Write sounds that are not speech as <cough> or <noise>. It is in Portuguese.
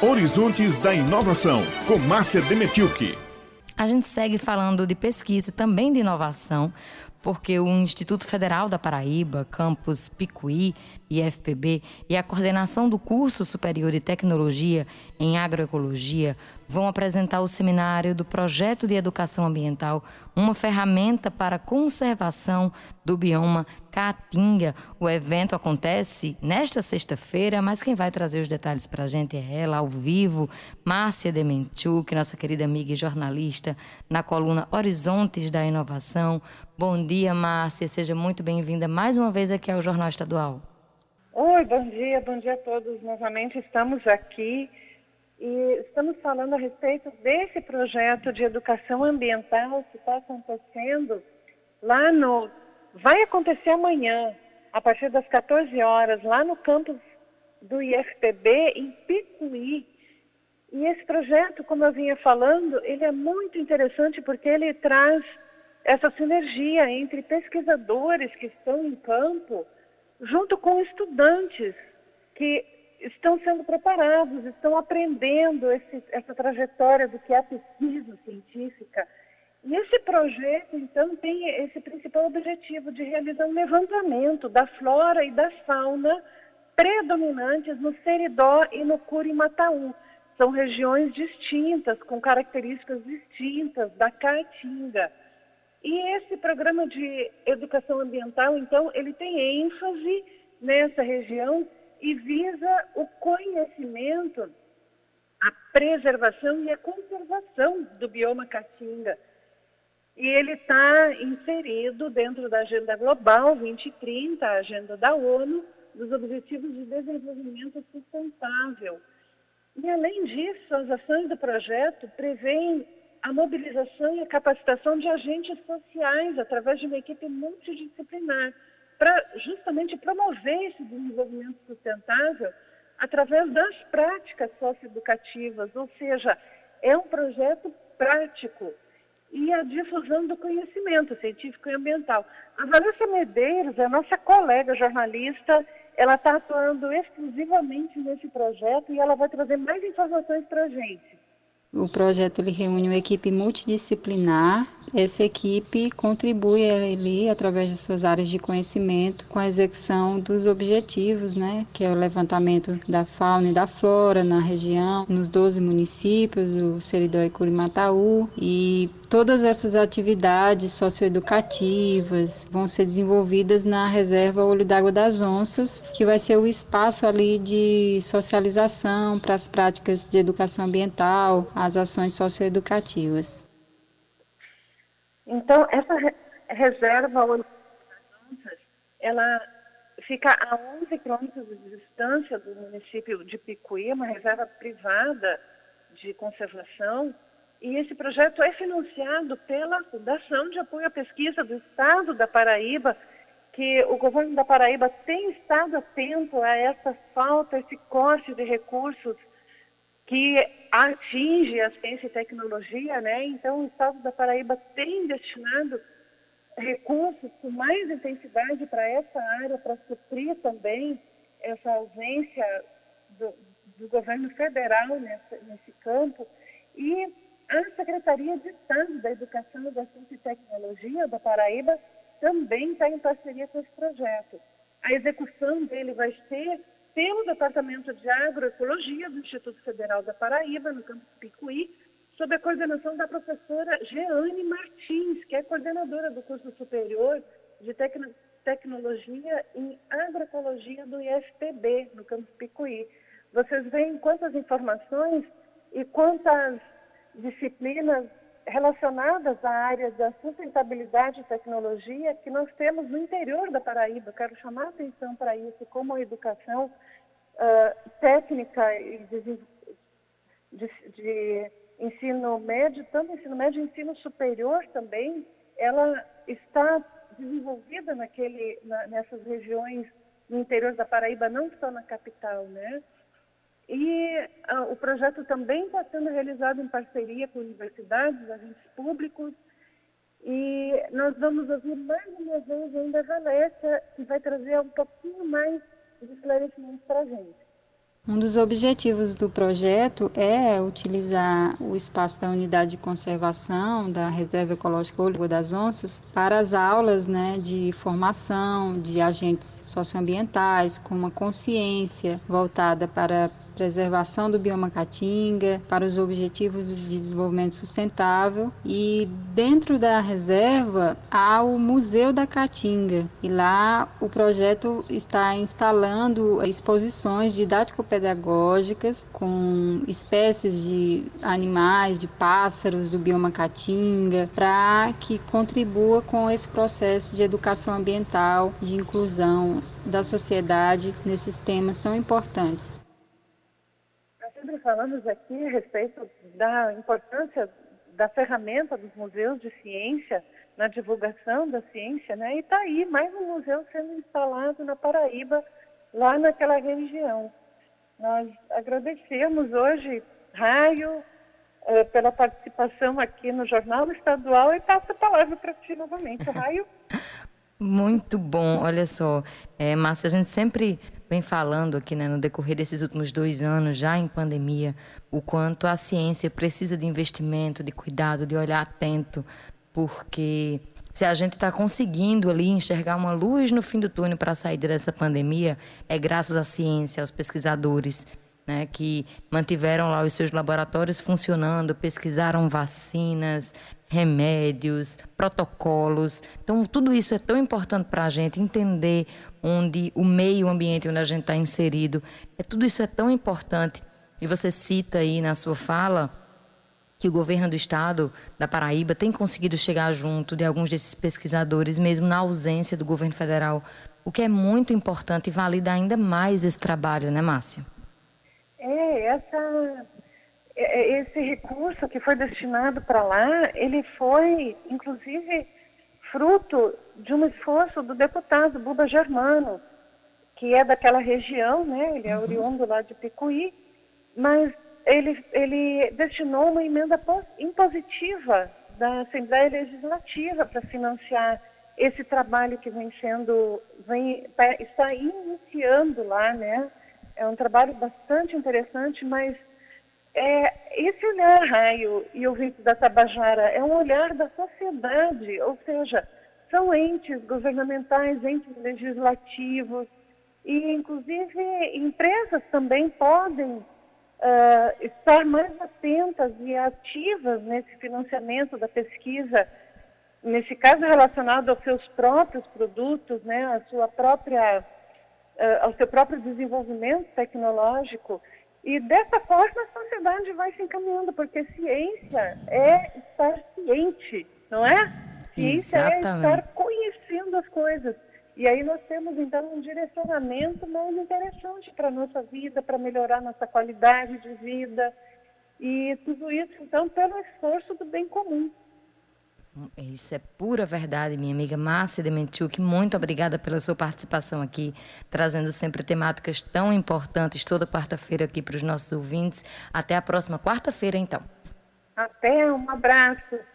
Horizontes da Inovação, com Márcia Demetilke. A gente segue falando de pesquisa, também de inovação, porque o Instituto Federal da Paraíba, Campus Picuí, IFPB, e a coordenação do curso superior de tecnologia em agroecologia vão apresentar o seminário do projeto de educação ambiental, uma ferramenta para conservação do bioma Caatinga. O evento acontece nesta sexta-feira, mas quem vai trazer os detalhes para a gente é ela, ao vivo, Márcia Demenchuk, nossa querida amiga e jornalista, na coluna Horizontes da Inovação. Bom dia, Márcia, seja muito bem-vinda mais uma vez aqui ao Jornal Estadual. Oi, bom dia, bom dia a todos. Novamente estamos aqui e estamos falando a respeito desse projeto de educação ambiental que está acontecendo lá no. Vai acontecer amanhã, a partir das 14 horas, lá no campus do IFPB, em Picuí. E esse projeto, como eu vinha falando, ele é muito interessante porque ele traz essa sinergia entre pesquisadores que estão em campo, junto com estudantes que estão sendo preparados, estão aprendendo esse, essa trajetória do que é pesquisa científica. E esse projeto, então, tem esse principal objetivo de realizar um levantamento da flora e da fauna predominantes no Seridó e no Curimataú. São regiões distintas, com características distintas da Caatinga. E esse programa de educação ambiental, então, ele tem ênfase nessa região e visa o conhecimento, a preservação e a conservação do bioma caatinga. E ele está inserido dentro da Agenda Global 2030, a agenda da ONU, dos Objetivos de Desenvolvimento Sustentável. E, além disso, as ações do projeto prevêem a mobilização e a capacitação de agentes sociais através de uma equipe multidisciplinar para justamente promover esse desenvolvimento sustentável através das práticas socioeducativas, ou seja, é um projeto prático e a difusão do conhecimento científico e ambiental. A Vanessa Medeiros é nossa colega jornalista, ela está atuando exclusivamente nesse projeto e ela vai trazer mais informações para a gente. O projeto ele reúne uma equipe multidisciplinar. Essa equipe contribui ali através de suas áreas de conhecimento com a execução dos objetivos, né, que é o levantamento da fauna e da flora na região, nos 12 municípios, o Seridó e Curimataú, e todas essas atividades socioeducativas vão ser desenvolvidas na reserva Olho d'Água das Onças, que vai ser o espaço ali de socialização para as práticas de educação ambiental, as ações socioeducativas. Então, essa reserva ela fica a 11 quilômetros de distância do município de Picuí, uma reserva privada de conservação, e esse projeto é financiado pela Fundação de Apoio à Pesquisa do Estado da Paraíba, que o governo da Paraíba tem estado atento a essa falta, esse corte de recursos que atinge a ciência e tecnologia, né? Então, o Estado da Paraíba tem destinado recursos com mais intensidade para essa área, para suprir também essa ausência do, do governo federal nesse campo. E a Secretaria de Estado da Educação, da Ciência e Tecnologia da Paraíba também está em parceria com esse projeto. A execução dele vai ser pelo Departamento de Agroecologia do Instituto Federal da Paraíba, no campus Picuí, sob a coordenação da professora Jeane Martins, que é coordenadora do curso superior de Tecno Tecnologia em Agroecologia do IFPB, no campus Picuí. Vocês veem quantas informações e quantas disciplinas relacionadas à área da sustentabilidade e tecnologia que nós temos no interior da Paraíba. Quero chamar a atenção para isso, como a educação uh, técnica de, de, de, ensino médio, tanto ensino médio ensino superior também, ela está desenvolvida naquele, na, nessas regiões no interior da Paraíba, não só na capital, né? E uh, o projeto também está sendo realizado em parceria com universidades, agentes públicos. E nós vamos ouvir mais uma vez ainda a Valécia, que vai trazer um pouquinho mais para a gente. Um dos objetivos do projeto é utilizar o espaço da unidade de conservação da Reserva Ecológica Olho das Onças para as aulas né, de formação de agentes socioambientais com uma consciência voltada para preservação do bioma caatinga, para os objetivos de desenvolvimento sustentável. E dentro da reserva há o Museu da Caatinga. E lá o projeto está instalando exposições didático-pedagógicas com espécies de animais, de pássaros do bioma caatinga para que contribua com esse processo de educação ambiental, de inclusão da sociedade nesses temas tão importantes falamos aqui a respeito da importância da ferramenta dos museus de ciência na divulgação da ciência, né? E está aí mais um museu sendo instalado na Paraíba, lá naquela região. Nós agradecemos hoje, Raio, eh, pela participação aqui no Jornal Estadual e passo a palavra para ti novamente, Raio. <laughs> Muito bom, olha só, é, Márcia, a gente sempre vem falando aqui né, no decorrer desses últimos dois anos, já em pandemia, o quanto a ciência precisa de investimento, de cuidado, de olhar atento, porque se a gente está conseguindo ali enxergar uma luz no fim do túnel para sair dessa pandemia, é graças à ciência, aos pesquisadores. Né, que mantiveram lá os seus laboratórios funcionando, pesquisaram vacinas, remédios, protocolos. Então, tudo isso é tão importante para a gente entender onde o meio ambiente onde a gente está inserido. É, tudo isso é tão importante. E você cita aí na sua fala que o governo do estado da Paraíba tem conseguido chegar junto de alguns desses pesquisadores, mesmo na ausência do governo federal, o que é muito importante e valida ainda mais esse trabalho, né, Márcia? É, essa é, é, esse recurso que foi destinado para lá, ele foi, inclusive, fruto de um esforço do deputado Buba Germano, que é daquela região, né? Ele é uhum. oriundo lá de Picuí, mas ele, ele destinou uma emenda impositiva da Assembleia Legislativa para financiar esse trabalho que vem sendo, vem, tá, está iniciando lá, né? É um trabalho bastante interessante, mas é, esse olhar, Raio e ouvinte da Tabajara, é um olhar da sociedade, ou seja, são entes governamentais, entes legislativos, e inclusive empresas também podem uh, estar mais atentas e ativas nesse financiamento da pesquisa, nesse caso relacionado aos seus próprios produtos, né, à sua própria, uh, ao seu próprio desenvolvimento tecnológico. E dessa forma a sociedade vai se encaminhando, porque ciência é estar ciente, não é? Ciência Exatamente. é estar conhecendo as coisas. E aí nós temos então um direcionamento mais interessante para a nossa vida, para melhorar nossa qualidade de vida. E tudo isso, então, pelo esforço do bem comum. Isso é pura verdade, minha amiga Márcia Dementiuk. Muito obrigada pela sua participação aqui, trazendo sempre temáticas tão importantes toda quarta-feira aqui para os nossos ouvintes. Até a próxima quarta-feira, então. Até, um abraço.